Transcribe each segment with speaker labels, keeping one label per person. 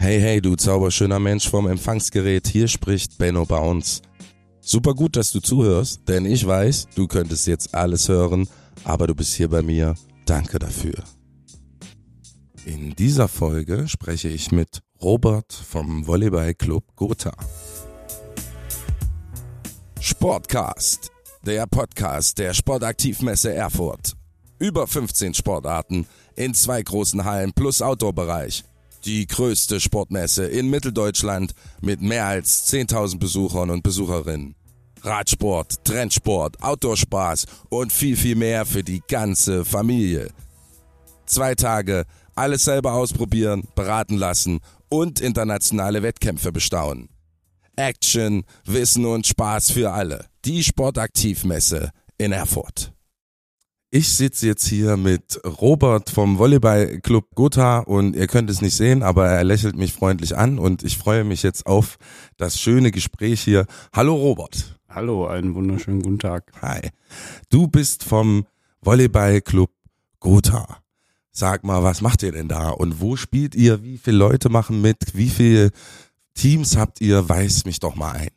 Speaker 1: Hey, hey, du zauberschöner Mensch vom Empfangsgerät, hier spricht Benno Bounce. Super gut, dass du zuhörst, denn ich weiß, du könntest jetzt alles hören, aber du bist hier bei mir. Danke dafür. In dieser Folge spreche ich mit Robert vom Volleyballclub Gotha. Sportcast, der Podcast der Sportaktivmesse Erfurt. Über 15 Sportarten in zwei großen Hallen plus Outdoor-Bereich. Die größte Sportmesse in Mitteldeutschland mit mehr als 10.000 Besuchern und Besucherinnen. Radsport, Trendsport, Outdoor-Spaß und viel, viel mehr für die ganze Familie. Zwei Tage, alles selber ausprobieren, beraten lassen und internationale Wettkämpfe bestaunen. Action, Wissen und Spaß für alle. Die Sportaktivmesse in Erfurt. Ich sitze jetzt hier mit Robert vom Volleyballclub Gotha und ihr könnt es nicht sehen, aber er lächelt mich freundlich an und ich freue mich jetzt auf das schöne Gespräch hier. Hallo Robert.
Speaker 2: Hallo, einen wunderschönen guten Tag.
Speaker 1: Hi. Du bist vom Volleyballclub Gotha. Sag mal, was macht ihr denn da und wo spielt ihr? Wie viele Leute machen mit? Wie viele Teams habt ihr? Weiß mich doch mal ein.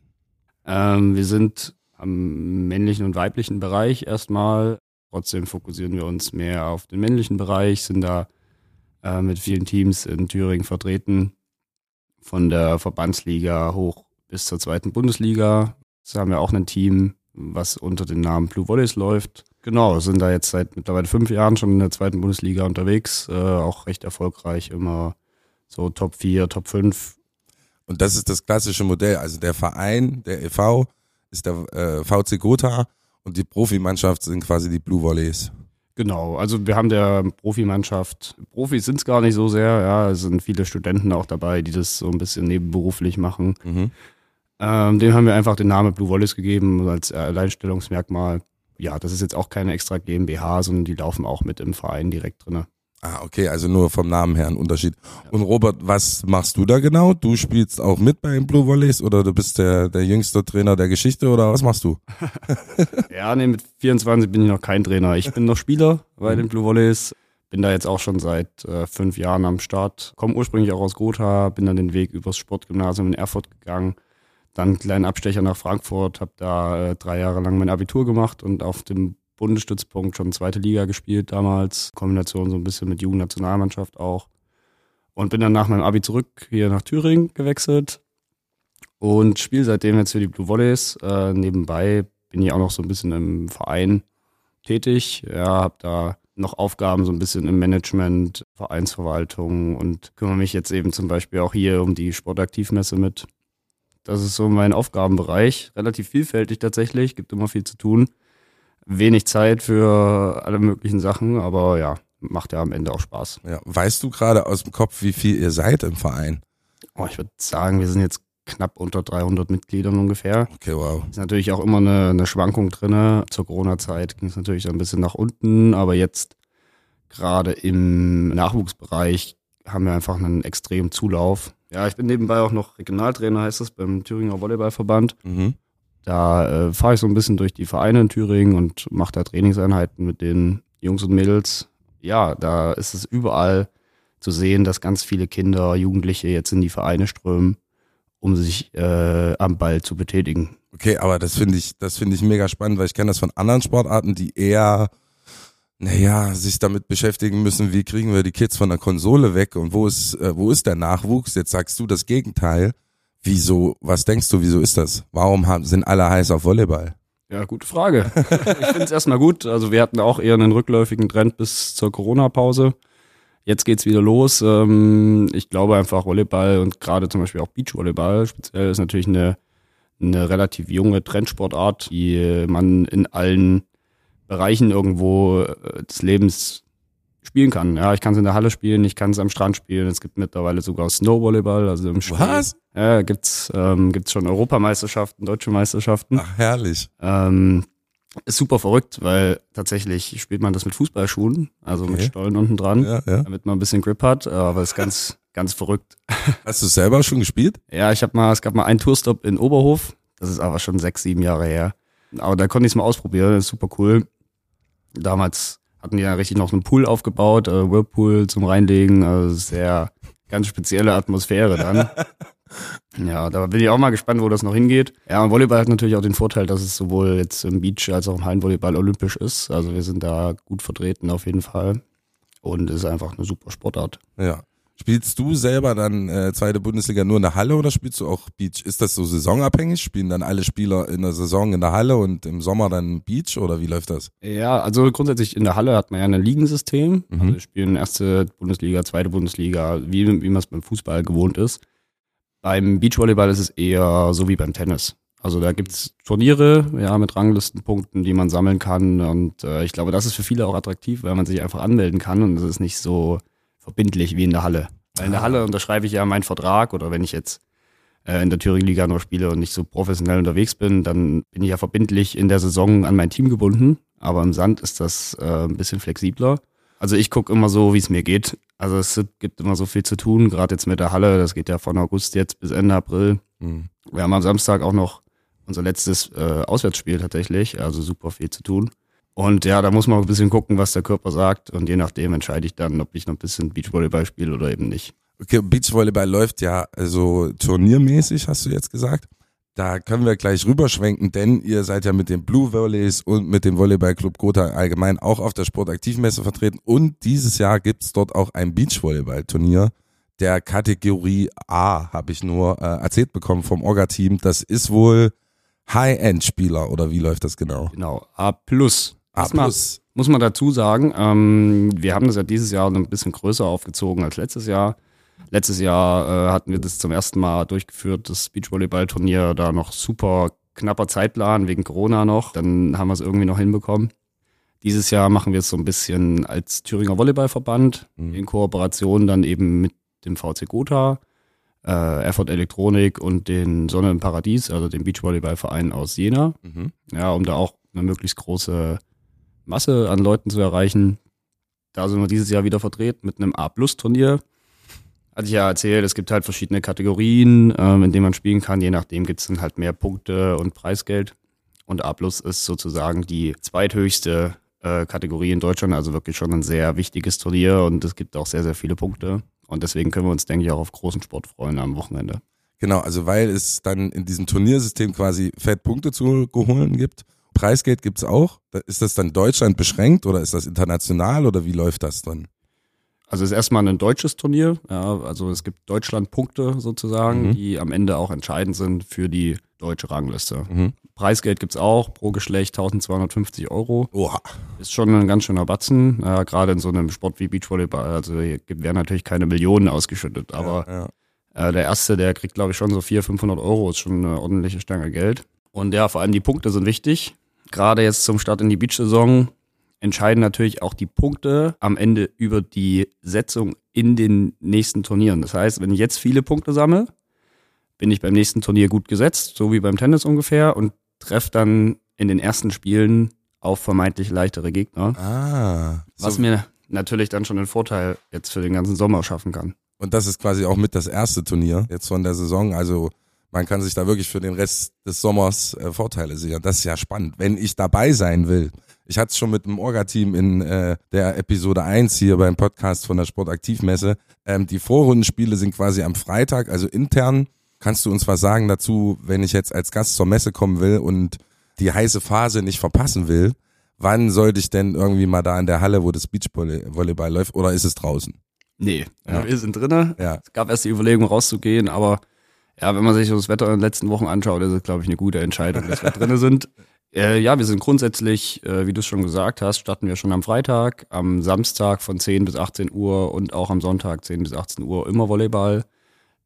Speaker 2: Ähm, wir sind am männlichen und weiblichen Bereich erstmal Trotzdem fokussieren wir uns mehr auf den männlichen Bereich, sind da äh, mit vielen Teams in Thüringen vertreten, von der Verbandsliga hoch bis zur zweiten Bundesliga. Da haben wir auch ein Team, was unter dem Namen Blue Volleys läuft. Genau, sind da jetzt seit mittlerweile fünf Jahren schon in der zweiten Bundesliga unterwegs, äh, auch recht erfolgreich, immer so Top 4, Top 5.
Speaker 1: Und das ist das klassische Modell. Also der Verein, der e.V., ist der äh, VC Gotha und die Profimannschaft sind quasi die Blue Volleys.
Speaker 2: Genau, also wir haben der Profimannschaft, Profis sind es gar nicht so sehr, ja, es sind viele Studenten auch dabei, die das so ein bisschen nebenberuflich machen. Mhm. Ähm, dem haben wir einfach den Namen Blue Volleys gegeben als Alleinstellungsmerkmal. Ja, das ist jetzt auch keine extra GmbH, sondern die laufen auch mit im Verein direkt drinne.
Speaker 1: Ah, okay, also nur vom Namen her ein Unterschied. Ja. Und Robert, was machst du da genau? Du spielst auch mit bei den Blue Volleys oder du bist der, der jüngste Trainer der Geschichte oder was machst du?
Speaker 2: ja, nee, mit 24 bin ich noch kein Trainer. Ich bin noch Spieler bei den Blue Volleys. Bin da jetzt auch schon seit äh, fünf Jahren am Start. Komme ursprünglich auch aus Gotha, bin dann den Weg übers Sportgymnasium in Erfurt gegangen. Dann einen kleinen Abstecher nach Frankfurt, habe da äh, drei Jahre lang mein Abitur gemacht und auf dem Bundesstützpunkt schon zweite Liga gespielt damals. Kombination so ein bisschen mit Jugendnationalmannschaft auch. Und bin dann nach meinem Abi zurück hier nach Thüringen gewechselt und spiele seitdem jetzt für die Blue Volleys. Äh, nebenbei bin ich auch noch so ein bisschen im Verein tätig. Ja, habe da noch Aufgaben so ein bisschen im Management, Vereinsverwaltung und kümmere mich jetzt eben zum Beispiel auch hier um die Sportaktivmesse mit. Das ist so mein Aufgabenbereich. Relativ vielfältig tatsächlich, gibt immer viel zu tun wenig Zeit für alle möglichen Sachen, aber ja, macht ja am Ende auch Spaß.
Speaker 1: Ja. Weißt du gerade aus dem Kopf, wie viel ihr seid im Verein?
Speaker 2: Oh, ich würde sagen, wir sind jetzt knapp unter 300 Mitgliedern ungefähr.
Speaker 1: Okay, wow.
Speaker 2: Ist natürlich auch immer eine, eine Schwankung drin. Zur Corona-Zeit ging es natürlich ein bisschen nach unten, aber jetzt gerade im Nachwuchsbereich haben wir einfach einen extremen Zulauf. Ja, ich bin nebenbei auch noch Regionaltrainer, heißt das, beim Thüringer Volleyballverband. Mhm. Da äh, fahre ich so ein bisschen durch die Vereine in Thüringen und mache da Trainingseinheiten mit den Jungs und Mädels. Ja, da ist es überall zu sehen, dass ganz viele Kinder, Jugendliche jetzt in die Vereine strömen, um sich äh, am Ball zu betätigen.
Speaker 1: Okay, aber das finde ich, das finde ich mega spannend, weil ich kenne das von anderen Sportarten, die eher, naja, sich damit beschäftigen müssen, wie kriegen wir die Kids von der Konsole weg und wo ist, äh, wo ist der Nachwuchs? Jetzt sagst du das Gegenteil. Wieso, was denkst du, wieso ist das? Warum haben, sind alle heiß auf Volleyball?
Speaker 2: Ja, gute Frage. ich finde es erstmal gut. Also wir hatten auch eher einen rückläufigen Trend bis zur Corona-Pause. Jetzt geht's wieder los. Ähm, ich glaube einfach Volleyball und gerade zum Beispiel auch Beachvolleyball speziell ist natürlich eine, eine relativ junge Trendsportart, die man in allen Bereichen irgendwo äh, des Lebens spielen kann. Ja, ich kann es in der Halle spielen, ich kann es am Strand spielen. Es gibt mittlerweile sogar Snowvolleyball, also im Spiel.
Speaker 1: Was?
Speaker 2: Ja, gibt's ähm, gibt's schon Europameisterschaften, deutsche Meisterschaften.
Speaker 1: Ach herrlich.
Speaker 2: Ähm, ist super verrückt, weil tatsächlich spielt man das mit Fußballschuhen, also okay. mit Stollen unten dran, ja, ja. damit man ein bisschen Grip hat, aber ist ganz ganz verrückt.
Speaker 1: Hast du selber schon gespielt?
Speaker 2: Ja, ich habe mal, es gab mal einen Tourstop in Oberhof, das ist aber schon sechs, sieben Jahre her. Aber da konnte ich es mal ausprobieren, das ist super cool. Damals hatten ja richtig noch einen Pool aufgebaut, äh, Whirlpool zum Reinlegen, also sehr ganz spezielle Atmosphäre dann. ja, da bin ich auch mal gespannt, wo das noch hingeht. Ja, und Volleyball hat natürlich auch den Vorteil, dass es sowohl jetzt im Beach als auch im Hallenvolleyball olympisch ist. Also wir sind da gut vertreten auf jeden Fall. Und es ist einfach eine super Sportart.
Speaker 1: Ja. Spielst du selber dann äh, zweite Bundesliga nur in der Halle oder spielst du auch Beach? Ist das so saisonabhängig? Spielen dann alle Spieler in der Saison in der Halle und im Sommer dann Beach oder wie läuft das?
Speaker 2: Ja, also grundsätzlich in der Halle hat man ja ein Ligensystem. Mhm. Also wir spielen erste Bundesliga, zweite Bundesliga, wie, wie man es beim Fußball gewohnt ist. Beim Beachvolleyball ist es eher so wie beim Tennis. Also da gibt's Turniere, ja, mit Ranglistenpunkten, die man sammeln kann. Und äh, ich glaube, das ist für viele auch attraktiv, weil man sich einfach anmelden kann und es ist nicht so verbindlich wie in der Halle. Weil in der Halle unterschreibe ich ja meinen Vertrag oder wenn ich jetzt äh, in der Thüringen-Liga nur spiele und nicht so professionell unterwegs bin, dann bin ich ja verbindlich in der Saison an mein Team gebunden. Aber im Sand ist das äh, ein bisschen flexibler. Also ich gucke immer so, wie es mir geht. Also es gibt immer so viel zu tun, gerade jetzt mit der Halle. Das geht ja von August jetzt bis Ende April. Mhm. Wir haben am Samstag auch noch unser letztes äh, Auswärtsspiel tatsächlich. Also super viel zu tun. Und ja, da muss man ein bisschen gucken, was der Körper sagt. Und je nachdem entscheide ich dann, ob ich noch ein bisschen Beachvolleyball spiele oder eben nicht.
Speaker 1: Okay, Beachvolleyball läuft ja so turniermäßig, hast du jetzt gesagt. Da können wir gleich rüberschwenken, denn ihr seid ja mit den Blue Volleys und mit dem Volleyballclub Gotha allgemein auch auf der Sportaktivmesse vertreten. Und dieses Jahr gibt's dort auch ein Beachvolleyball-Turnier der Kategorie A, habe ich nur äh, erzählt bekommen vom Orga-Team. Das ist wohl High-End-Spieler oder wie läuft das genau?
Speaker 2: Genau, A plus. A plus. Muss man dazu sagen, ähm, wir haben das ja dieses Jahr ein bisschen größer aufgezogen als letztes Jahr. Letztes Jahr äh, hatten wir das zum ersten Mal durchgeführt, das Beachvolleyball-Turnier, da noch super knapper Zeitplan wegen Corona noch. Dann haben wir es irgendwie noch hinbekommen. Dieses Jahr machen wir es so ein bisschen als Thüringer Volleyballverband mhm. in Kooperation dann eben mit dem VC Gotha, äh, Erfurt Elektronik und den Sonne im Paradies, also dem Beachvolleyballverein aus Jena. Mhm. Ja, um da auch eine möglichst große Masse an Leuten zu erreichen. Da sind wir dieses Jahr wieder vertreten mit einem A-Plus-Turnier. Hatte ich ja erzählt, es gibt halt verschiedene Kategorien, ähm, in denen man spielen kann. Je nachdem gibt es dann halt mehr Punkte und Preisgeld. Und A Plus ist sozusagen die zweithöchste äh, Kategorie in Deutschland, also wirklich schon ein sehr wichtiges Turnier und es gibt auch sehr, sehr viele Punkte. Und deswegen können wir uns, denke ich, auch auf großen Sport freuen am Wochenende.
Speaker 1: Genau, also weil es dann in diesem Turniersystem quasi fett Punkte zu holen gibt Preisgeld gibt's auch. Ist das dann Deutschland beschränkt oder ist das international oder wie läuft das dann?
Speaker 2: Also es ist erstmal ein deutsches Turnier. Ja, also es gibt Deutschland-Punkte sozusagen, mhm. die am Ende auch entscheidend sind für die deutsche Rangliste. Mhm. Preisgeld gibt's auch, pro Geschlecht 1250 Euro.
Speaker 1: Oha.
Speaker 2: Ist schon ein ganz schöner Batzen, ja, gerade in so einem Sport wie Beachvolleyball. Also hier werden natürlich keine Millionen ausgeschüttet, aber ja, ja. Äh, der Erste, der kriegt glaube ich schon so 400, 500 Euro, ist schon eine ordentliche Stange Geld. Und ja, vor allem die Punkte sind wichtig gerade jetzt zum Start in die Beach-Saison entscheiden natürlich auch die Punkte am Ende über die Setzung in den nächsten Turnieren. Das heißt, wenn ich jetzt viele Punkte sammle, bin ich beim nächsten Turnier gut gesetzt, so wie beim Tennis ungefähr, und treffe dann in den ersten Spielen auf vermeintlich leichtere Gegner.
Speaker 1: Ah.
Speaker 2: Was mir natürlich dann schon einen Vorteil jetzt für den ganzen Sommer schaffen kann.
Speaker 1: Und das ist quasi auch mit das erste Turnier jetzt von der Saison. Also man kann sich da wirklich für den Rest des Sommers äh, Vorteile sichern. Das ist ja spannend, wenn ich dabei sein will. Ich hatte es schon mit dem Orga-Team in äh, der Episode 1 hier beim Podcast von der Sportaktivmesse. Ähm, die Vorrundenspiele sind quasi am Freitag, also intern. Kannst du uns was sagen dazu, wenn ich jetzt als Gast zur Messe kommen will und die heiße Phase nicht verpassen will? Wann sollte ich denn irgendwie mal da in der Halle, wo das Beachvolleyball läuft, oder ist es draußen?
Speaker 2: Nee, ja. wir sind drinnen. Ja. Es gab erst die Überlegung rauszugehen, aber ja, wenn man sich das Wetter in den letzten Wochen anschaut, ist es, glaube ich, eine gute Entscheidung, dass wir drinne sind. Äh, ja, wir sind grundsätzlich, äh, wie du es schon gesagt hast, starten wir schon am Freitag, am Samstag von 10 bis 18 Uhr und auch am Sonntag 10 bis 18 Uhr immer Volleyball.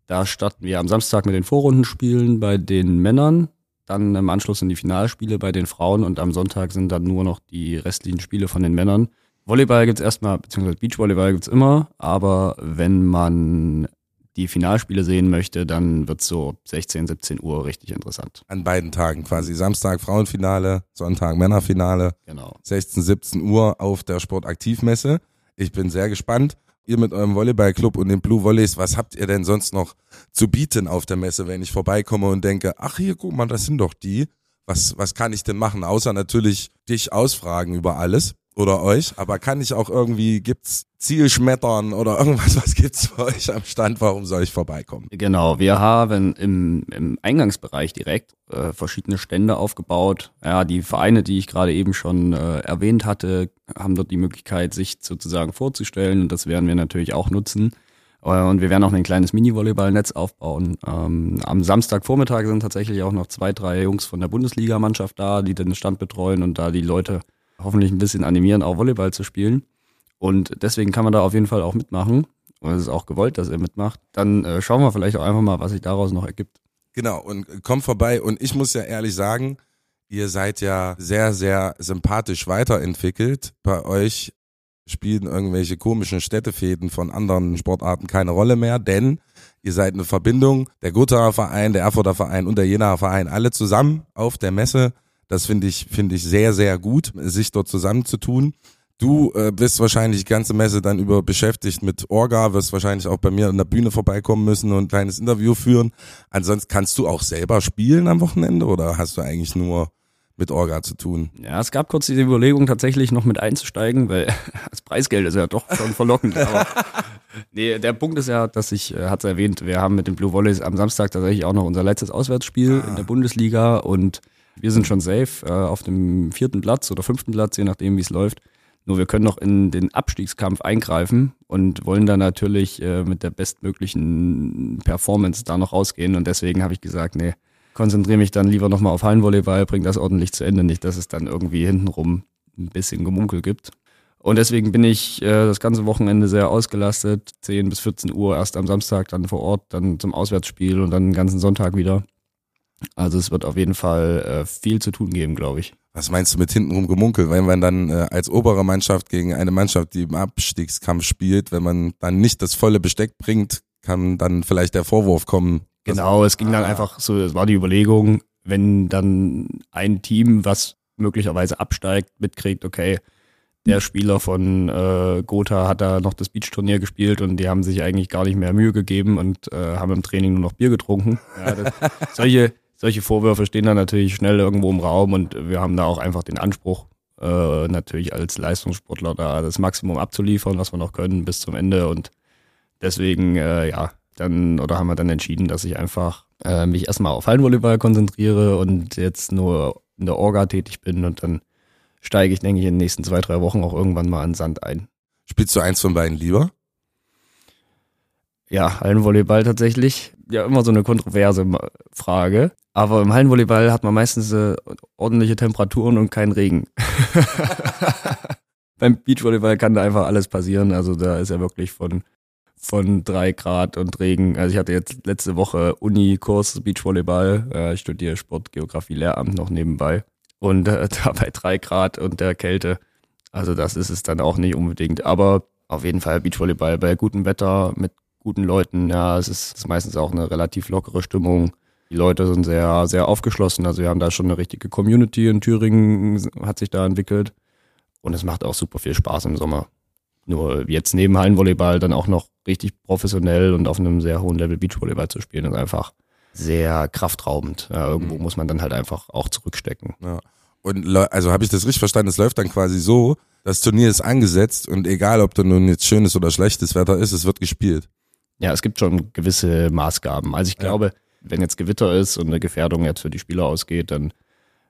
Speaker 2: Da starten wir am Samstag mit den Vorrundenspielen bei den Männern, dann im Anschluss in die Finalspiele bei den Frauen und am Sonntag sind dann nur noch die restlichen Spiele von den Männern. Volleyball gibt's erstmal, beziehungsweise Beachvolleyball gibt's immer, aber wenn man die Finalspiele sehen möchte, dann wird so 16, 17 Uhr richtig interessant.
Speaker 1: An beiden Tagen quasi. Samstag Frauenfinale, Sonntag Männerfinale.
Speaker 2: Genau.
Speaker 1: 16, 17 Uhr auf der Sportaktivmesse. Ich bin sehr gespannt. Ihr mit eurem Volleyballclub und den Blue Volleys, was habt ihr denn sonst noch zu bieten auf der Messe, wenn ich vorbeikomme und denke, ach hier, guck mal, das sind doch die. Was, was kann ich denn machen? Außer natürlich dich ausfragen über alles. Oder euch, aber kann ich auch irgendwie, gibt's Zielschmettern oder irgendwas, was gibt's für euch am Stand, warum soll ich vorbeikommen?
Speaker 2: Genau, wir haben im, im Eingangsbereich direkt äh, verschiedene Stände aufgebaut. Ja, die Vereine, die ich gerade eben schon äh, erwähnt hatte, haben dort die Möglichkeit, sich sozusagen vorzustellen und das werden wir natürlich auch nutzen. Äh, und wir werden auch ein kleines Mini-Volleyball-Netz aufbauen. Ähm, am Samstagvormittag sind tatsächlich auch noch zwei, drei Jungs von der Bundesligamannschaft da, die den Stand betreuen und da die Leute hoffentlich ein bisschen animieren, auch Volleyball zu spielen. Und deswegen kann man da auf jeden Fall auch mitmachen. Und es ist auch gewollt, dass er mitmacht. Dann äh, schauen wir vielleicht auch einfach mal, was sich daraus noch ergibt.
Speaker 1: Genau, und komm vorbei. Und ich muss ja ehrlich sagen, ihr seid ja sehr, sehr sympathisch weiterentwickelt. Bei euch spielen irgendwelche komischen Städtefäden von anderen Sportarten keine Rolle mehr, denn ihr seid eine Verbindung, der Gothaer Verein, der Erfurter Verein und der Jenaer Verein, alle zusammen auf der Messe das finde ich, finde ich sehr, sehr gut, sich dort zusammenzutun. Du äh, bist wahrscheinlich die ganze Messe dann über beschäftigt mit Orga, wirst wahrscheinlich auch bei mir an der Bühne vorbeikommen müssen und ein kleines Interview führen. Ansonsten kannst du auch selber spielen am Wochenende oder hast du eigentlich nur mit Orga zu tun?
Speaker 2: Ja, es gab kurz die Überlegung, tatsächlich noch mit einzusteigen, weil das Preisgeld ist ja doch schon verlockend. aber nee, der Punkt ist ja, dass ich, äh, hat es erwähnt, wir haben mit den Blue Volleys am Samstag tatsächlich auch noch unser letztes Auswärtsspiel ah. in der Bundesliga und wir sind schon safe äh, auf dem vierten Platz oder fünften Platz, je nachdem, wie es läuft. Nur wir können noch in den Abstiegskampf eingreifen und wollen da natürlich äh, mit der bestmöglichen Performance da noch rausgehen. Und deswegen habe ich gesagt, nee, konzentriere mich dann lieber nochmal auf Hallenvolleyball, bring das ordentlich zu Ende, nicht, dass es dann irgendwie hintenrum ein bisschen Gemunkel gibt. Und deswegen bin ich äh, das ganze Wochenende sehr ausgelastet. 10 bis 14 Uhr erst am Samstag dann vor Ort, dann zum Auswärtsspiel und dann den ganzen Sonntag wieder. Also es wird auf jeden Fall äh, viel zu tun geben, glaube ich.
Speaker 1: Was meinst du mit hintenrum gemunkelt? Wenn man dann äh, als obere Mannschaft gegen eine Mannschaft, die im Abstiegskampf spielt, wenn man dann nicht das volle Besteck bringt, kann dann vielleicht der Vorwurf kommen.
Speaker 2: Genau, es ging dann einfach so, es war die Überlegung, wenn dann ein Team, was möglicherweise absteigt, mitkriegt, okay, der Spieler von äh, Gotha hat da noch das Beach-Turnier gespielt und die haben sich eigentlich gar nicht mehr Mühe gegeben und äh, haben im Training nur noch Bier getrunken. Ja, das, solche, solche Vorwürfe stehen dann natürlich schnell irgendwo im Raum und wir haben da auch einfach den Anspruch, äh, natürlich als Leistungssportler da das Maximum abzuliefern, was wir noch können, bis zum Ende. Und deswegen, äh, ja, dann, oder haben wir dann entschieden, dass ich einfach äh, mich erstmal auf Hallenvolleyball konzentriere und jetzt nur in der Orga tätig bin und dann steige ich, denke ich, in den nächsten zwei, drei Wochen auch irgendwann mal an Sand ein.
Speaker 1: Spielst du eins von beiden lieber?
Speaker 2: Ja, Hallenvolleyball tatsächlich. Ja, immer so eine kontroverse Frage. Aber im Hallenvolleyball hat man meistens äh, ordentliche Temperaturen und keinen Regen. Beim Beachvolleyball kann da einfach alles passieren. Also da ist ja wirklich von, von drei Grad und Regen. Also ich hatte jetzt letzte Woche Uni-Kurs Beachvolleyball. Äh, ich studiere Sport, Geografie, Lehramt noch nebenbei. Und äh, da bei drei Grad und der Kälte. Also das ist es dann auch nicht unbedingt. Aber auf jeden Fall Beachvolleyball bei gutem Wetter mit guten Leuten. Ja, es ist, ist meistens auch eine relativ lockere Stimmung. Die Leute sind sehr, sehr aufgeschlossen. Also wir haben da schon eine richtige Community in Thüringen, hat sich da entwickelt. Und es macht auch super viel Spaß im Sommer. Nur jetzt neben Hallenvolleyball dann auch noch richtig professionell und auf einem sehr hohen Level Beachvolleyball zu spielen, ist einfach sehr kraftraubend. Ja, irgendwo mhm. muss man dann halt einfach auch zurückstecken.
Speaker 1: Ja. Und also habe ich das richtig verstanden, es läuft dann quasi so, das Turnier ist angesetzt und egal, ob da nun jetzt schönes oder schlechtes Wetter ist, es wird gespielt.
Speaker 2: Ja, es gibt schon gewisse Maßgaben. Also ich glaube, wenn jetzt Gewitter ist und eine Gefährdung jetzt für die Spieler ausgeht, dann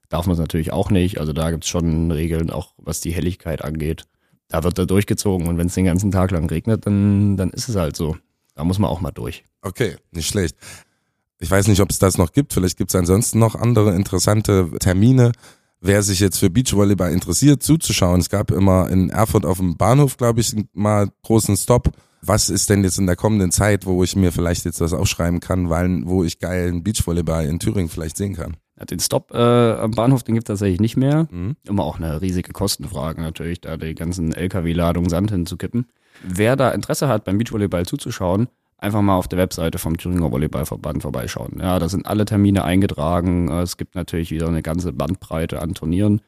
Speaker 2: darf man es natürlich auch nicht. Also da gibt es schon Regeln, auch was die Helligkeit angeht. Da wird er durchgezogen und wenn es den ganzen Tag lang regnet, dann, dann ist es halt so. Da muss man auch mal durch.
Speaker 1: Okay, nicht schlecht. Ich weiß nicht, ob es das noch gibt. Vielleicht gibt es ansonsten noch andere interessante Termine. Wer sich jetzt für Beachvolleyball interessiert, zuzuschauen. Es gab immer in Erfurt auf dem Bahnhof, glaube ich, mal großen Stop was ist denn jetzt in der kommenden Zeit, wo ich mir vielleicht jetzt was aufschreiben kann, weil, wo ich geilen Beachvolleyball in Thüringen vielleicht sehen kann?
Speaker 2: Den Stop äh, am Bahnhof, den gibt es tatsächlich nicht mehr. Mhm. Immer auch eine riesige Kostenfrage natürlich, da die ganzen LKW-Ladungen Sand hinzukippen. Wer da Interesse hat, beim Beachvolleyball zuzuschauen, einfach mal auf der Webseite vom Thüringer Volleyballverband vorbeischauen. Ja, da sind alle Termine eingetragen. Es gibt natürlich wieder eine ganze Bandbreite an Turnieren.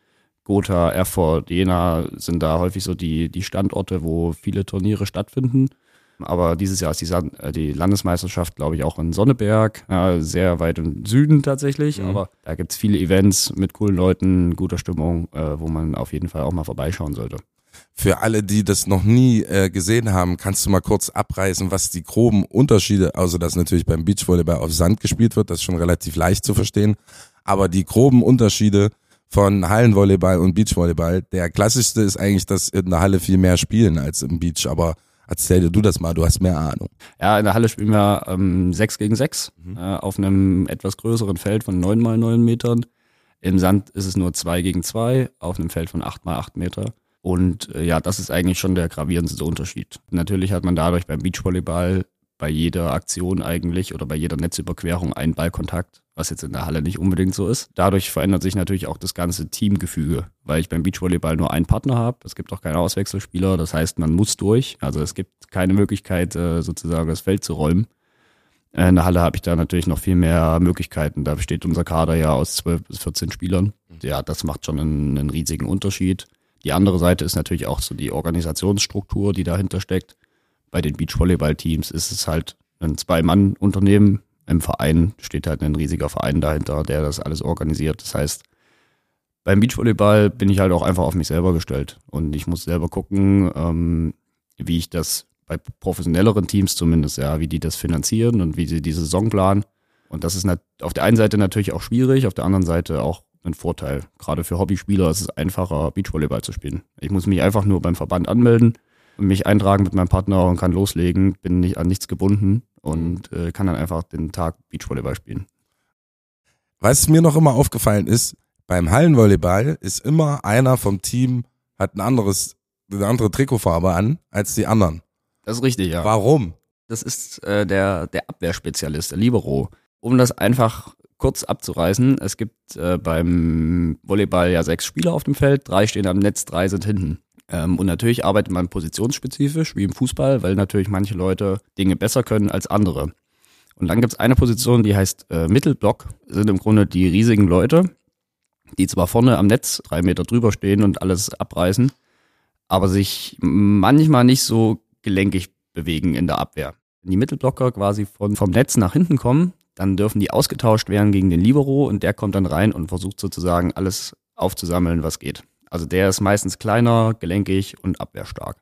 Speaker 2: Gotha, Erfurt, Jena sind da häufig so die, die Standorte, wo viele Turniere stattfinden. Aber dieses Jahr ist die, äh, die Landesmeisterschaft, glaube ich, auch in Sonneberg, äh, sehr weit im Süden tatsächlich. Mhm. Aber da gibt es viele Events mit coolen Leuten, guter Stimmung, äh, wo man auf jeden Fall auch mal vorbeischauen sollte.
Speaker 1: Für alle, die das noch nie äh, gesehen haben, kannst du mal kurz abreißen, was die groben Unterschiede, also dass natürlich beim Beachvolleyball auf Sand gespielt wird, das ist schon relativ leicht zu verstehen, aber die groben Unterschiede von Hallenvolleyball und Beachvolleyball. Der klassischste ist eigentlich, dass in der Halle viel mehr spielen als im Beach, aber erzähl dir du das mal, du hast mehr Ahnung.
Speaker 2: Ja, in der Halle spielen wir ähm, 6 gegen 6 mhm. äh, auf einem etwas größeren Feld von 9 mal 9 Metern. Im Sand ist es nur 2 gegen 2 auf einem Feld von 8 mal 8 Meter. Und äh, ja, das ist eigentlich schon der gravierendste Unterschied. Natürlich hat man dadurch beim Beachvolleyball bei jeder Aktion eigentlich oder bei jeder Netzüberquerung einen Ballkontakt, was jetzt in der Halle nicht unbedingt so ist. Dadurch verändert sich natürlich auch das ganze Teamgefüge, weil ich beim Beachvolleyball nur einen Partner habe. Es gibt auch keine Auswechselspieler, das heißt, man muss durch. Also es gibt keine Möglichkeit, äh, sozusagen das Feld zu räumen. In der Halle habe ich da natürlich noch viel mehr Möglichkeiten. Da besteht unser Kader ja aus 12 bis 14 Spielern. Ja, das macht schon einen, einen riesigen Unterschied. Die andere Seite ist natürlich auch so die Organisationsstruktur, die dahinter steckt bei den Beachvolleyball-Teams ist es halt ein Zwei-Mann-Unternehmen. Im Verein steht halt ein riesiger Verein dahinter, der das alles organisiert. Das heißt, beim Beachvolleyball bin ich halt auch einfach auf mich selber gestellt und ich muss selber gucken, ähm, wie ich das bei professionelleren Teams zumindest, ja, wie die das finanzieren und wie sie die Saison planen. Und das ist auf der einen Seite natürlich auch schwierig, auf der anderen Seite auch ein Vorteil. Gerade für Hobbyspieler ist es einfacher, Beachvolleyball zu spielen. Ich muss mich einfach nur beim Verband anmelden mich eintragen mit meinem Partner und kann loslegen, bin nicht an nichts gebunden und äh, kann dann einfach den Tag Beachvolleyball spielen.
Speaker 1: Was mir noch immer aufgefallen ist, beim Hallenvolleyball ist immer einer vom Team hat ein anderes, eine andere Trikotfarbe an als die anderen.
Speaker 2: Das ist richtig, ja.
Speaker 1: Warum?
Speaker 2: Das ist äh, der, der Abwehrspezialist, der Libero. Um das einfach kurz abzureißen, es gibt äh, beim Volleyball ja sechs Spieler auf dem Feld, drei stehen am Netz, drei sind hinten. Ähm, und natürlich arbeitet man positionsspezifisch, wie im Fußball, weil natürlich manche Leute Dinge besser können als andere. Und dann gibt es eine Position, die heißt äh, Mittelblock, sind im Grunde die riesigen Leute, die zwar vorne am Netz drei Meter drüber stehen und alles abreißen, aber sich manchmal nicht so gelenkig bewegen in der Abwehr. Wenn die Mittelblocker quasi von, vom Netz nach hinten kommen, dann dürfen die ausgetauscht werden gegen den Libero und der kommt dann rein und versucht sozusagen alles aufzusammeln, was geht. Also der ist meistens kleiner, gelenkig und abwehrstark.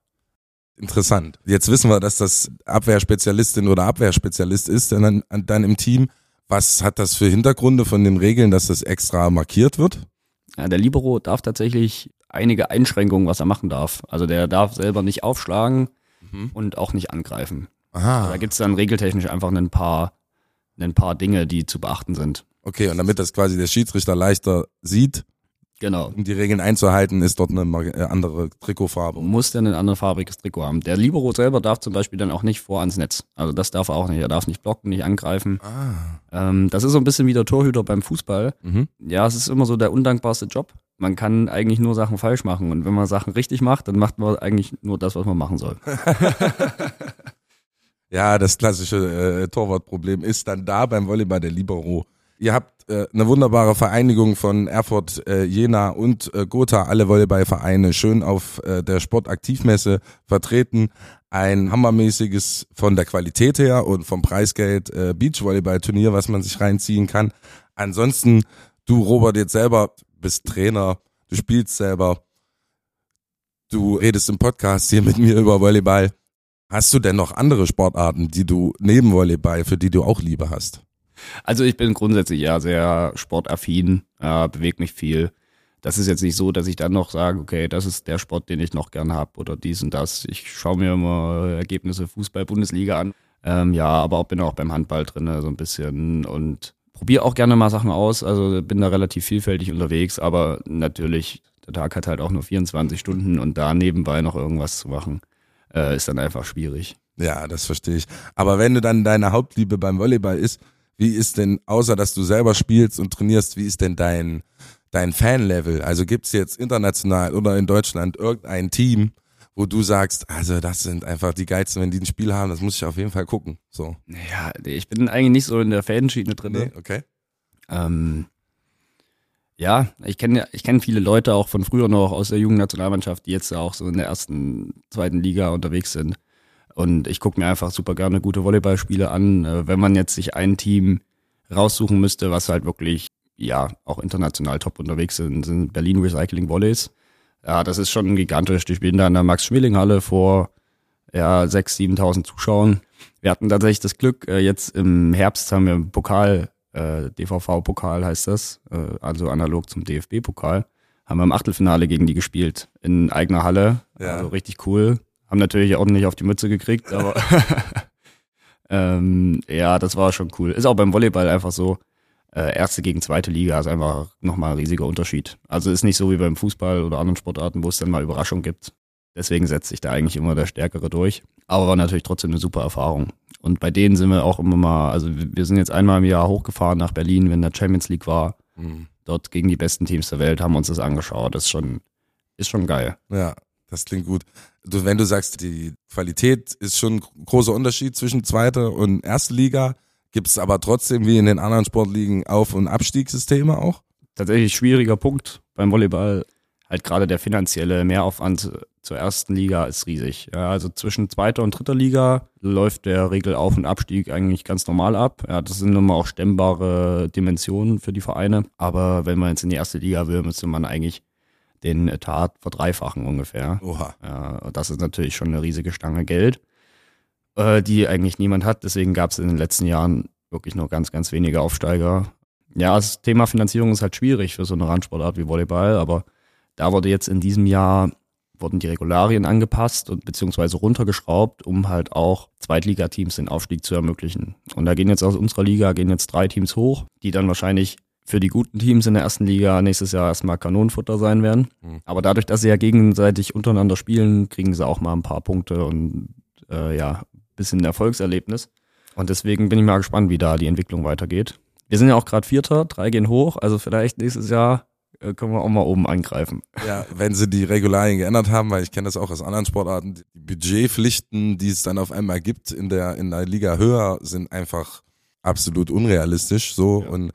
Speaker 1: Interessant. Jetzt wissen wir, dass das Abwehrspezialistin oder Abwehrspezialist ist dann, dann im Team. Was hat das für Hintergründe von den Regeln, dass das extra markiert wird?
Speaker 2: Ja, der Libero darf tatsächlich einige Einschränkungen, was er machen darf. Also der darf selber nicht aufschlagen mhm. und auch nicht angreifen. Aha. Also da gibt es dann regeltechnisch einfach ein paar, ein paar Dinge, die zu beachten sind.
Speaker 1: Okay, und damit das quasi der Schiedsrichter leichter sieht,
Speaker 2: Genau.
Speaker 1: Um die Regeln einzuhalten, ist dort eine äh, andere Trikotfarbe.
Speaker 2: Muss dann ein anderfarbiges Trikot haben. Der Libero selber darf zum Beispiel dann auch nicht vor ans Netz. Also das darf er auch nicht. Er darf nicht blocken, nicht angreifen. Ah. Ähm, das ist so ein bisschen wie der Torhüter beim Fußball. Mhm. Ja, es ist immer so der undankbarste Job. Man kann eigentlich nur Sachen falsch machen. Und wenn man Sachen richtig macht, dann macht man eigentlich nur das, was man machen soll.
Speaker 1: ja, das klassische äh, Torwartproblem ist dann da beim Volleyball der Libero Ihr habt äh, eine wunderbare Vereinigung von Erfurt, äh, Jena und äh, Gotha, alle Volleyballvereine, schön auf äh, der Sportaktivmesse vertreten. Ein hammermäßiges von der Qualität her und vom Preisgeld äh, Beachvolleyball-Turnier, was man sich reinziehen kann. Ansonsten, du Robert jetzt selber bist Trainer, du spielst selber, du redest im Podcast hier mit mir über Volleyball. Hast du denn noch andere Sportarten, die du neben Volleyball, für die du auch Liebe hast?
Speaker 2: Also ich bin grundsätzlich ja sehr sportaffin, äh, bewege mich viel. Das ist jetzt nicht so, dass ich dann noch sage, okay, das ist der Sport, den ich noch gern habe oder dies und das. Ich schaue mir immer Ergebnisse Fußball-Bundesliga an. Ähm, ja, aber auch bin auch beim Handball drin, so ein bisschen und probiere auch gerne mal Sachen aus. Also bin da relativ vielfältig unterwegs, aber natürlich, der Tag hat halt auch nur 24 Stunden und da nebenbei noch irgendwas zu machen, äh, ist dann einfach schwierig.
Speaker 1: Ja, das verstehe ich. Aber wenn du dann deine Hauptliebe beim Volleyball ist, wie ist denn, außer dass du selber spielst und trainierst, wie ist denn dein, dein Fanlevel? Also gibt's jetzt international oder in Deutschland irgendein Team, wo du sagst, also das sind einfach die geilsten, wenn die ein Spiel haben, das muss ich auf jeden Fall gucken. So.
Speaker 2: Ja, ich bin eigentlich nicht so in der Fanschiene drin.
Speaker 1: Nee, okay.
Speaker 2: Ähm, ja, ich kenne ich kenne viele Leute auch von früher noch aus der Jugendnationalmannschaft, die jetzt auch so in der ersten, zweiten Liga unterwegs sind. Und ich gucke mir einfach super gerne gute Volleyballspiele an. Äh, wenn man jetzt sich ein Team raussuchen müsste, was halt wirklich, ja, auch international top unterwegs sind, sind Berlin Recycling Volleys. Ja, das ist schon gigantisch. Die spielen da in der Max-Schmeling-Halle vor ja, 6.000, 7.000 Zuschauern. Wir hatten tatsächlich das Glück, äh, jetzt im Herbst haben wir einen Pokal, äh, DVV-Pokal heißt das, äh, also analog zum DFB-Pokal, haben wir im Achtelfinale gegen die gespielt, in eigener Halle. Ja. Also richtig cool. Haben natürlich ordentlich auf die Mütze gekriegt, aber ähm, ja, das war schon cool. Ist auch beim Volleyball einfach so, äh, erste gegen zweite Liga ist einfach nochmal ein riesiger Unterschied. Also ist nicht so wie beim Fußball oder anderen Sportarten, wo es dann mal Überraschung gibt. Deswegen setzt sich da eigentlich immer der Stärkere durch. Aber war natürlich trotzdem eine super Erfahrung. Und bei denen sind wir auch immer mal, also wir sind jetzt einmal im Jahr hochgefahren nach Berlin, wenn der Champions League war. Mhm. Dort gegen die besten Teams der Welt haben uns das angeschaut. Das ist schon, ist schon geil.
Speaker 1: Ja, das klingt gut. Du, wenn du sagst, die Qualität ist schon ein großer Unterschied zwischen zweiter und erste Liga, gibt es aber trotzdem wie in den anderen Sportligen Auf- und Abstiegssysteme auch?
Speaker 2: Tatsächlich schwieriger Punkt beim Volleyball. Halt gerade der finanzielle Mehraufwand zur ersten Liga ist riesig. Ja, also zwischen zweiter und dritter Liga läuft der Regel Auf- und Abstieg eigentlich ganz normal ab. Ja, das sind nun mal auch stemmbare Dimensionen für die Vereine. Aber wenn man jetzt in die erste Liga will, müsste man eigentlich den Etat verdreifachen ungefähr. Oha. Ja, das ist natürlich schon eine riesige Stange Geld, äh, die eigentlich niemand hat. Deswegen gab es in den letzten Jahren wirklich nur ganz, ganz wenige Aufsteiger. Ja, das Thema Finanzierung ist halt schwierig für so eine Randsportart wie Volleyball, aber da wurde jetzt in diesem Jahr wurden die Regularien angepasst und beziehungsweise runtergeschraubt, um halt auch Zweitligateams den Aufstieg zu ermöglichen. Und da gehen jetzt aus unserer Liga gehen jetzt drei Teams hoch, die dann wahrscheinlich für die guten Teams in der ersten Liga nächstes Jahr erstmal Kanonenfutter sein werden. Mhm. Aber dadurch, dass sie ja gegenseitig untereinander spielen, kriegen sie auch mal ein paar Punkte und äh, ja, bisschen Erfolgserlebnis. Und deswegen bin ich mal gespannt, wie da die Entwicklung weitergeht. Wir sind ja auch gerade Vierter, drei gehen hoch, also vielleicht nächstes Jahr äh, können wir auch mal oben angreifen.
Speaker 1: Ja, wenn sie die Regularien geändert haben, weil ich kenne das auch aus anderen Sportarten, die Budgetpflichten, die es dann auf einmal gibt in der in der Liga höher, sind einfach absolut unrealistisch so ja. und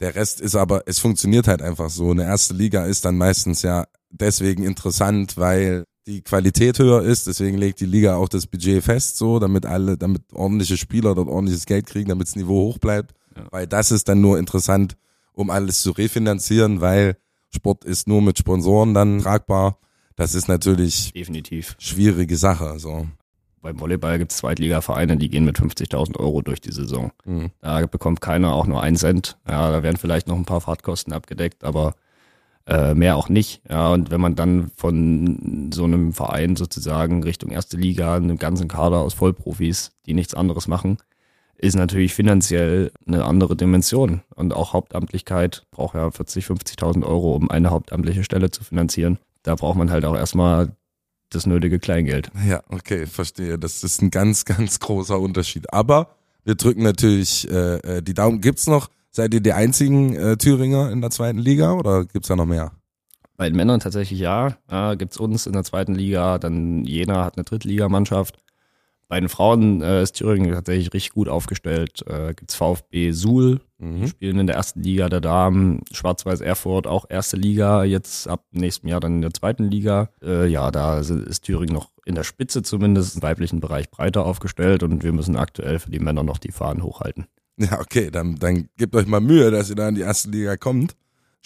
Speaker 1: der Rest ist aber, es funktioniert halt einfach so. Eine erste Liga ist dann meistens ja deswegen interessant, weil die Qualität höher ist, deswegen legt die Liga auch das Budget fest, so, damit alle, damit ordentliche Spieler dort ordentliches Geld kriegen, damit das Niveau hoch bleibt. Ja. Weil das ist dann nur interessant, um alles zu refinanzieren, weil Sport ist nur mit Sponsoren dann tragbar. Das ist natürlich
Speaker 2: definitiv
Speaker 1: schwierige Sache. So
Speaker 2: beim Volleyball gibt es Zweitliga-Vereine, die gehen mit 50.000 Euro durch die Saison. Mhm. Da bekommt keiner auch nur einen Cent. Ja, da werden vielleicht noch ein paar Fahrtkosten abgedeckt, aber äh, mehr auch nicht. Ja, und wenn man dann von so einem Verein sozusagen Richtung erste Liga, einem ganzen Kader aus Vollprofis, die nichts anderes machen, ist natürlich finanziell eine andere Dimension. Und auch Hauptamtlichkeit braucht ja 40, 50.000 Euro, um eine hauptamtliche Stelle zu finanzieren. Da braucht man halt auch erstmal das nötige Kleingeld.
Speaker 1: Ja, okay, verstehe. Das ist ein ganz, ganz großer Unterschied. Aber wir drücken natürlich äh, äh, die Daumen. Gibt's noch, seid ihr die einzigen äh, Thüringer in der zweiten Liga oder gibt's da noch mehr?
Speaker 2: Bei den Männern tatsächlich ja. ja gibt's uns in der zweiten Liga, dann Jena hat eine Drittligamannschaft. Bei den Frauen äh, ist Thüringen tatsächlich richtig gut aufgestellt. Äh, gibt's VfB Suhl, mhm. spielen in der ersten Liga der Damen, Schwarz-Weiß Erfurt auch erste Liga, jetzt ab nächstem Jahr dann in der zweiten Liga. Äh, ja, da ist Thüringen noch in der Spitze zumindest im weiblichen Bereich breiter aufgestellt und wir müssen aktuell für die Männer noch die Fahnen hochhalten.
Speaker 1: Ja, okay, dann, dann gebt euch mal Mühe, dass ihr da in die erste Liga kommt.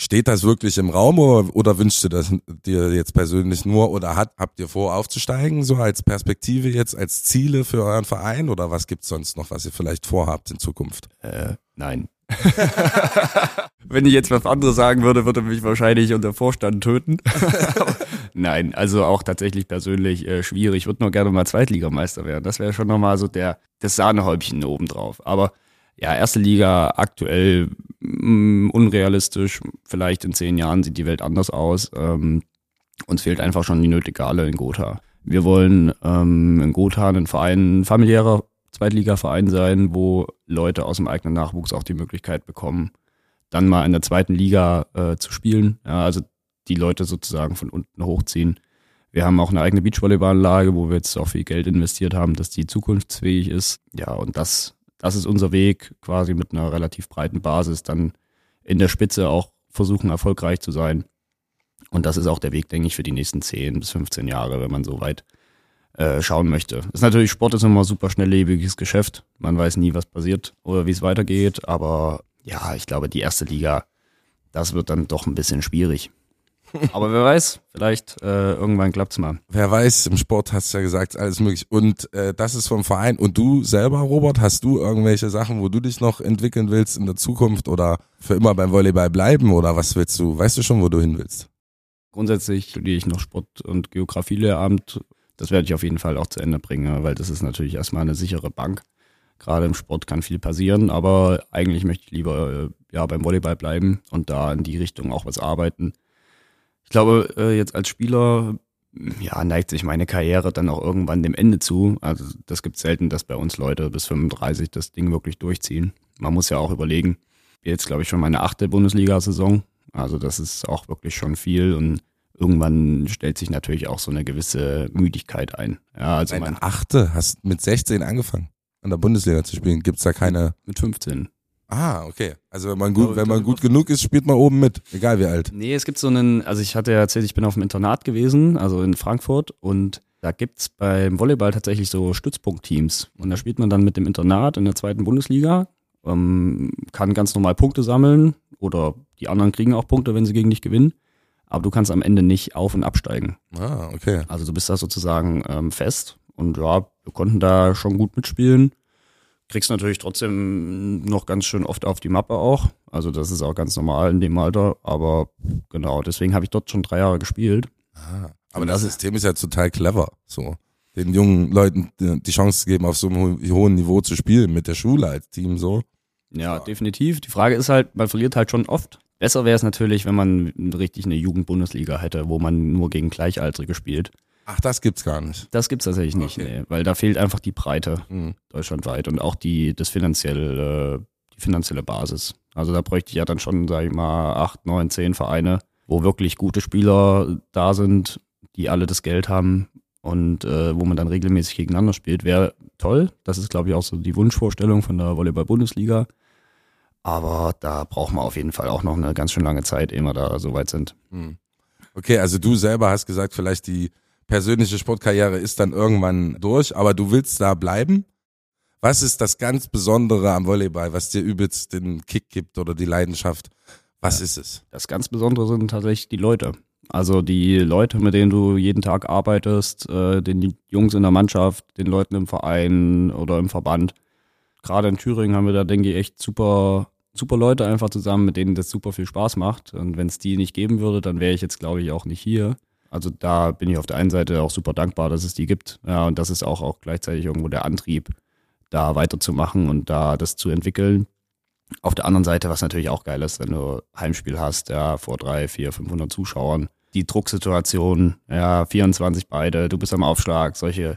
Speaker 1: Steht das wirklich im Raum oder, oder wünschst du das dir jetzt persönlich nur oder hat, habt ihr vor aufzusteigen, so als Perspektive jetzt, als Ziele für euren Verein oder was gibt's sonst noch, was ihr vielleicht vorhabt in Zukunft?
Speaker 2: Äh, nein. Wenn ich jetzt was anderes sagen würde, würde mich wahrscheinlich unser Vorstand töten. nein, also auch tatsächlich persönlich äh, schwierig. Ich würde nur gerne mal Zweitligameister werden. Das wäre schon nochmal so der, das Sahnehäubchen obendrauf. Aber ja, erste Liga aktuell mh, mm, unrealistisch. Vielleicht in zehn Jahren sieht die Welt anders aus. Ähm, uns fehlt einfach schon die nötige Halle in Gotha. Wir wollen ähm, in Gotha ein Verein, ein familiärer Zweitligaverein sein, wo Leute aus dem eigenen Nachwuchs auch die Möglichkeit bekommen, dann mal in der zweiten Liga äh, zu spielen. Ja, also die Leute sozusagen von unten hochziehen. Wir haben auch eine eigene Beachvolleyballanlage, wo wir jetzt auch viel Geld investiert haben, dass die zukunftsfähig ist. Ja, und das das ist unser Weg, quasi mit einer relativ breiten Basis dann in der Spitze auch versuchen, erfolgreich zu sein. Und das ist auch der Weg, denke ich, für die nächsten 10 bis 15 Jahre, wenn man so weit äh, schauen möchte. Ist natürlich, Sport ist immer ein super schnelllebiges Geschäft. Man weiß nie, was passiert oder wie es weitergeht. Aber ja, ich glaube, die erste Liga, das wird dann doch ein bisschen schwierig. Aber wer weiß, vielleicht äh, irgendwann klappt's mal.
Speaker 1: Wer weiß, im Sport hast du ja gesagt, alles möglich. Und äh, das ist vom Verein. Und du selber, Robert, hast du irgendwelche Sachen, wo du dich noch entwickeln willst in der Zukunft oder für immer beim Volleyball bleiben? Oder was willst du? Weißt du schon, wo du hin willst?
Speaker 2: Grundsätzlich studiere ich noch Sport- und Geografielehramt. Das werde ich auf jeden Fall auch zu Ende bringen, weil das ist natürlich erstmal eine sichere Bank. Gerade im Sport kann viel passieren, aber eigentlich möchte ich lieber äh, ja beim Volleyball bleiben und da in die Richtung auch was arbeiten. Ich glaube, äh, jetzt als Spieler ja, neigt sich meine Karriere dann auch irgendwann dem Ende zu. Also das gibt selten, dass bei uns Leute bis 35 das Ding wirklich durchziehen. Man muss ja auch überlegen, jetzt glaube ich schon meine achte Bundesliga-Saison. Also das ist auch wirklich schon viel und irgendwann stellt sich natürlich auch so eine gewisse Müdigkeit ein. Ja, also mein,
Speaker 1: achte, hast mit 16 angefangen, an der Bundesliga zu spielen. Gibt's da keine.
Speaker 2: mit 15.
Speaker 1: Ah, okay. Also wenn man gut, wenn man gut genug ist, spielt man oben mit, egal wie alt.
Speaker 2: Nee, es gibt so einen, also ich hatte ja erzählt, ich bin auf dem Internat gewesen, also in Frankfurt und da gibt's beim Volleyball tatsächlich so Stützpunktteams und da spielt man dann mit dem Internat in der zweiten Bundesliga, ähm, kann ganz normal Punkte sammeln oder die anderen kriegen auch Punkte, wenn sie gegen dich gewinnen, aber du kannst am Ende nicht auf- und absteigen.
Speaker 1: Ah, okay.
Speaker 2: Also du bist da sozusagen ähm, fest und ja, wir konnten da schon gut mitspielen. Kriegst natürlich trotzdem noch ganz schön oft auf die Mappe auch. Also das ist auch ganz normal in dem Alter. Aber genau, deswegen habe ich dort schon drei Jahre gespielt.
Speaker 1: Ah, aber das System ist ja total clever, so den jungen Leuten die Chance zu geben, auf so einem ho- hohen Niveau zu spielen mit der Schule als Team so.
Speaker 2: Ja, definitiv. Die Frage ist halt, man verliert halt schon oft. Besser wäre es natürlich, wenn man richtig eine Jugendbundesliga hätte, wo man nur gegen Gleichaltrige spielt.
Speaker 1: Ach, das gibt's gar nicht.
Speaker 2: Das gibt's tatsächlich nicht,
Speaker 1: Okay.
Speaker 2: nee, weil da fehlt einfach die Breite.
Speaker 1: Hm.
Speaker 2: deutschlandweit und auch die das finanzielle die finanzielle Basis. Also da bräuchte ich ja dann schon, sage ich mal, acht, neun, zehn Vereine, wo wirklich gute Spieler da sind, die alle das Geld haben und äh, wo man dann regelmäßig gegeneinander spielt, wäre toll. Das ist, glaube ich, auch so die Wunschvorstellung von der Volleyball-Bundesliga. Aber da braucht man auf jeden Fall auch noch eine ganz schön lange Zeit, ehe wir da so weit sind.
Speaker 1: Okay, also du selber hast gesagt, vielleicht die persönliche Sportkarriere ist dann irgendwann durch, aber du willst da bleiben. Was ist das ganz Besondere am Volleyball, was dir übelst den Kick gibt oder die Leidenschaft? Was ist es?
Speaker 2: Das ganz Besondere sind tatsächlich die Leute. Also die Leute, mit denen du jeden Tag arbeitest, äh, den Jungs in der Mannschaft, den Leuten im Verein oder im Verband. Gerade in Thüringen haben wir da, denke ich, echt super, super Leute einfach zusammen, mit denen das super viel Spaß macht. Und wenn es die nicht geben würde, dann wäre ich jetzt, glaube ich, auch nicht hier. Also da bin ich auf der einen Seite auch super dankbar, dass es die gibt. Ja, und das ist auch, auch gleichzeitig irgendwo der Antrieb, da weiterzumachen und da das zu entwickeln. Auf der anderen Seite, was natürlich auch geil ist, wenn du Heimspiel hast, ja, vor drei, vier, 500 Zuschauern, die Drucksituation, ja, 24 beide, du bist am Aufschlag, solche,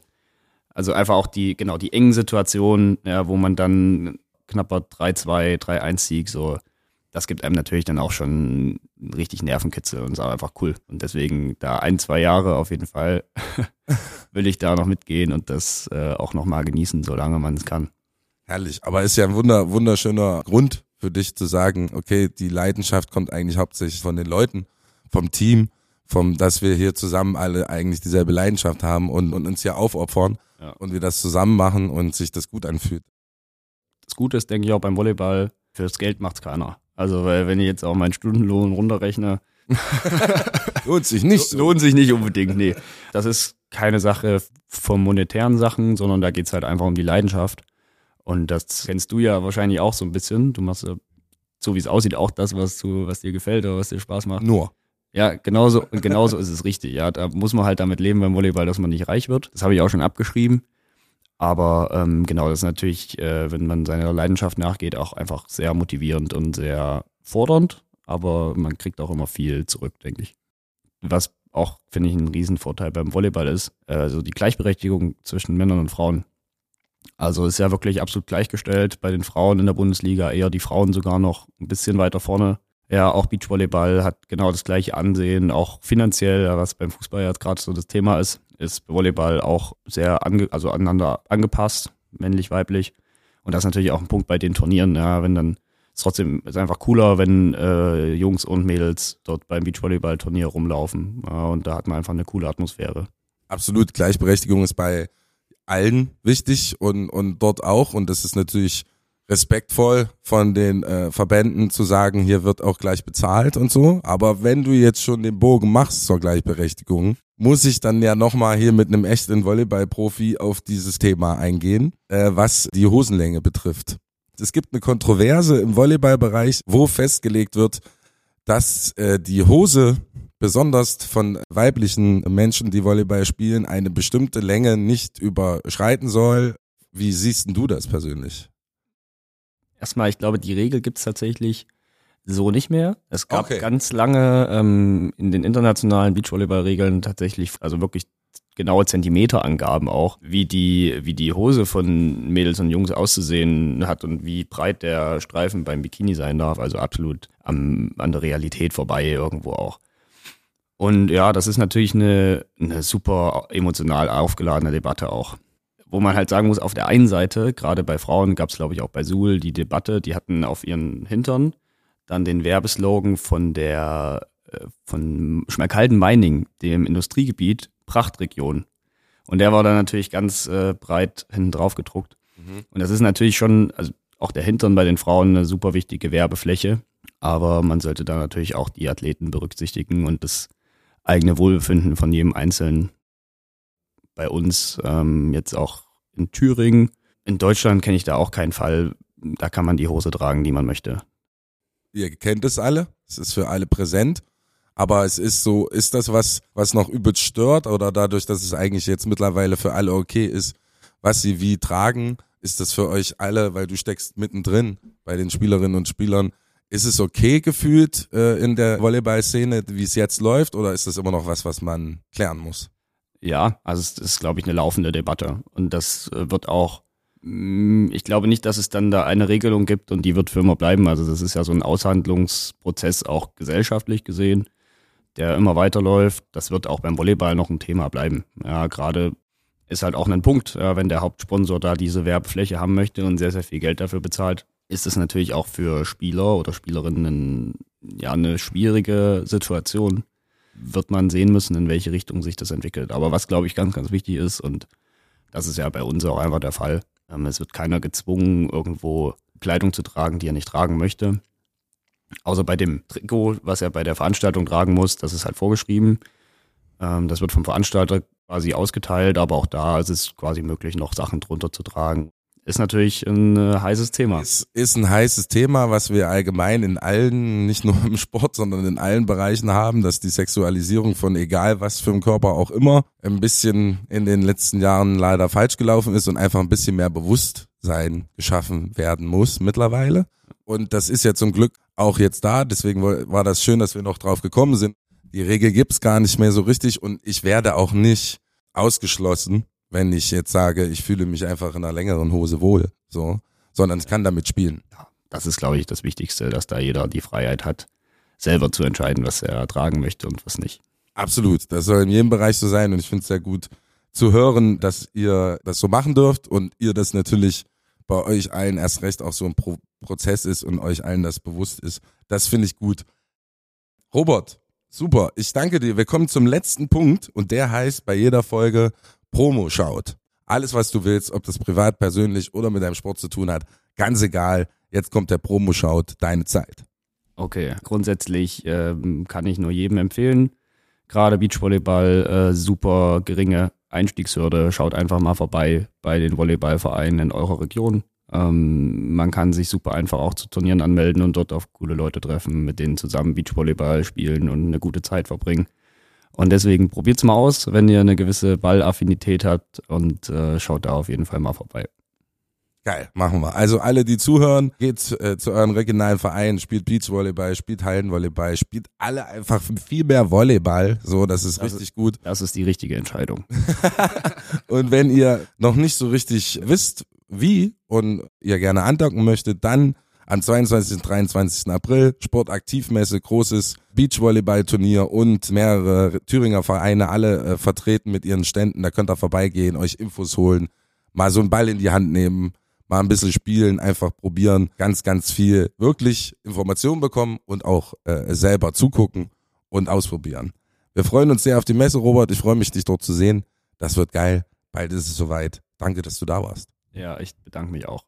Speaker 2: also einfach auch die, genau, die engen Situationen, ja, wo man dann knapper 3-2, 3-1-Sieg, so, das gibt einem natürlich dann auch schon richtig Nervenkitzel und ist auch einfach cool. Und deswegen da ein, zwei Jahre auf jeden Fall will ich da noch mitgehen und das äh, auch nochmal genießen, solange man es kann.
Speaker 1: Herrlich. Aber ist ja ein wunder, wunderschöner Grund für dich zu sagen, okay, die Leidenschaft kommt eigentlich hauptsächlich von den Leuten, vom Team, vom, dass wir hier zusammen alle eigentlich dieselbe Leidenschaft haben und, und uns hier aufopfern
Speaker 2: Ja.
Speaker 1: und wir das zusammen machen und sich das gut anfühlt.
Speaker 2: Das Gute ist, denke ich, auch beim Volleyball, fürs Geld macht's keiner. Also, weil wenn ich jetzt auch meinen Stundenlohn runterrechne,
Speaker 1: Lohnt sich nicht
Speaker 2: lohnt sich nicht unbedingt, nee. Das ist keine Sache von monetären Sachen, sondern da geht's halt einfach um die Leidenschaft. Und das kennst du ja wahrscheinlich auch so ein bisschen. Du machst so wie es aussieht, auch das, was du, was dir gefällt oder was dir Spaß macht.
Speaker 1: Nur.
Speaker 2: Ja, genauso, genauso ist es richtig. Ja, da muss man halt damit leben beim Volleyball, dass man nicht reich wird. Das habe ich auch schon abgeschrieben. Aber ähm, genau, das ist natürlich, äh, wenn man seiner Leidenschaft nachgeht, auch einfach sehr motivierend und sehr fordernd. Aber man kriegt auch immer viel zurück, denke ich. Was auch, finde ich, ein Riesenvorteil beim Volleyball ist, äh, also die Gleichberechtigung zwischen Männern und Frauen. Also ist ja wirklich absolut gleichgestellt. Bei den Frauen in der Bundesliga eher die Frauen sogar noch ein bisschen weiter vorne. Ja, auch Beachvolleyball hat genau das gleiche Ansehen, auch finanziell, was beim Fußball jetzt gerade so das Thema ist, ist Volleyball auch sehr ange also aneinander angepasst, männlich, weiblich. Und das ist natürlich auch ein Punkt bei den Turnieren, ja, wenn dann ist trotzdem ist einfach cooler, wenn äh, Jungs und Mädels dort beim Beachvolleyball-Turnier rumlaufen. Ja, und da hat man einfach eine coole Atmosphäre.
Speaker 1: Absolut, Gleichberechtigung ist bei allen wichtig und, und dort auch. Und das ist natürlich respektvoll von den äh, Verbänden zu sagen, hier wird auch gleich bezahlt und so. Aber wenn du jetzt schon den Bogen machst zur Gleichberechtigung, muss ich dann ja nochmal hier mit einem echten Volleyball-Profi auf dieses Thema eingehen, äh, was die Hosenlänge betrifft. Es gibt eine Kontroverse im Volleyballbereich, wo festgelegt wird, dass äh, die Hose besonders von weiblichen Menschen, die Volleyball spielen, eine bestimmte Länge nicht überschreiten soll. Wie siehst du das persönlich?
Speaker 2: Erstmal, ich glaube, die Regel gibt's tatsächlich so nicht mehr. Es gab okay. ganz lange ähm, in den internationalen Beachvolleyball-Regeln tatsächlich, also wirklich genaue Zentimeterangaben auch, wie die, wie die Hose von Mädels und Jungs auszusehen hat und wie breit der Streifen beim Bikini sein darf. Also absolut am, an der Realität vorbei irgendwo auch. Und ja, das ist natürlich eine, eine super emotional aufgeladene Debatte auch. Wo man halt sagen muss, auf der einen Seite, gerade bei Frauen gab es, glaube ich, auch bei Suhl die Debatte, die hatten auf ihren Hintern dann den Werbeslogan von der äh, von Schmalkalden-Meining, dem Industriegebiet Prachtregion. Und der war dann natürlich ganz äh, breit hinten drauf gedruckt. Mhm. Und das ist natürlich schon, also auch der Hintern bei den Frauen eine super wichtige Werbefläche. Aber man sollte da natürlich auch die Athleten berücksichtigen und das eigene Wohlbefinden von jedem Einzelnen. Bei uns ähm, jetzt auch in Thüringen. In Deutschland kenne ich da auch keinen Fall. Da kann man die Hose tragen, die man möchte.
Speaker 1: Ihr kennt es alle. Es ist für alle präsent. Aber es ist so, ist das was, was noch übelst stört oder dadurch, dass es eigentlich jetzt mittlerweile für alle okay ist, was sie wie tragen, ist das für euch alle, weil du steckst mittendrin bei den Spielerinnen und Spielern, ist es okay gefühlt äh, in der Volleyball-Szene, wie es jetzt läuft, oder ist das immer noch was, was man klären muss?
Speaker 2: Ja, also es ist, glaube ich, eine laufende Debatte. Und das äh, wird auch, mm, ich glaube nicht, dass es dann da eine Regelung gibt und die wird für immer bleiben. Also das ist ja so ein Aushandlungsprozess auch gesellschaftlich gesehen, der immer weiterläuft. Das wird auch beim Volleyball noch ein Thema bleiben. Ja, gerade ist halt auch ein Punkt, wenn der Hauptsponsor da diese Werbefläche haben möchte und sehr, sehr viel Geld dafür bezahlt, ist es natürlich auch für Spieler oder Spielerinnen ja eine schwierige Situation. Wird man sehen müssen, in welche Richtung sich das entwickelt. Aber was, glaube ich, ganz, ganz wichtig ist, und das ist ja bei uns auch einfach der Fall, ähm, es wird keiner gezwungen, irgendwo Kleidung zu tragen, die er nicht tragen möchte. Außer bei dem Trikot, was er bei der Veranstaltung tragen muss, das ist halt vorgeschrieben. Ähm, das wird vom Veranstalter quasi ausgeteilt, aber auch da ist es quasi möglich, noch Sachen drunter zu tragen ist natürlich ein äh, heißes Thema.
Speaker 1: Es ist ein heißes Thema, was wir allgemein in allen, nicht nur im Sport, sondern in allen Bereichen haben, dass die Sexualisierung von egal was für einem Körper auch immer ein bisschen in den letzten Jahren leider falsch gelaufen ist und einfach ein bisschen mehr Bewusstsein geschaffen werden muss mittlerweile. Und das ist ja zum Glück auch jetzt da. Deswegen war das schön, dass wir noch drauf gekommen sind. Die Regel gibt's gar nicht mehr so richtig und ich werde auch nicht ausgeschlossen, wenn ich jetzt sage, ich fühle mich einfach in einer längeren Hose wohl, so, sondern ich kann damit spielen.
Speaker 2: Ja, das ist, glaube ich, das Wichtigste, dass da jeder die Freiheit hat, selber zu entscheiden, was er tragen möchte und was nicht.
Speaker 1: Absolut, das soll in jedem Bereich so sein und ich finde es sehr gut zu hören, dass ihr das so machen dürft und ihr das natürlich bei euch allen erst recht auch so ein Pro Prozess ist und euch allen das bewusst ist. Das finde ich gut. Robert, super. Ich danke dir. Wir kommen zum letzten Punkt und der heißt bei jeder Folge Promo schaut. Alles, was du willst, ob das privat, persönlich oder mit deinem Sport zu tun hat, ganz egal. Jetzt kommt der Promo schaut, deine Zeit.
Speaker 2: Okay, grundsätzlich ähm, kann ich nur jedem empfehlen. Gerade Beachvolleyball, äh, super geringe Einstiegshürde. Schaut einfach mal vorbei bei den Volleyballvereinen in eurer Region. Ähm, man kann sich super einfach auch zu Turnieren anmelden und dort auf coole Leute treffen, mit denen zusammen Beachvolleyball spielen und eine gute Zeit verbringen. Und deswegen probiert's mal aus, wenn ihr eine gewisse Ballaffinität habt und äh, schaut da auf jeden Fall mal vorbei.
Speaker 1: Geil, machen wir. Also alle, die zuhören, geht äh, zu euren regionalen Vereinen, spielt Beachvolleyball, spielt Hallenvolleyball, spielt alle einfach viel mehr Volleyball. So, das ist das richtig
Speaker 2: ist,
Speaker 1: gut.
Speaker 2: Das ist die richtige Entscheidung.
Speaker 1: und wenn ihr noch nicht so richtig wisst, wie und ihr gerne andocken möchtet, dann am 22. und 23. April Sportaktivmesse, großes Beachvolleyball-Turnier und mehrere Thüringer Vereine, alle äh, vertreten mit ihren Ständen. Da könnt ihr vorbeigehen, euch Infos holen, mal so einen Ball in die Hand nehmen, mal ein bisschen spielen, einfach probieren, ganz, ganz viel wirklich Informationen bekommen und auch äh, selber zugucken und ausprobieren. Wir freuen uns sehr auf die Messe, Robert. Ich freue mich, dich dort zu sehen. Das wird geil. Bald ist es soweit. Danke, dass du da warst.
Speaker 2: Ja, ich bedanke mich auch.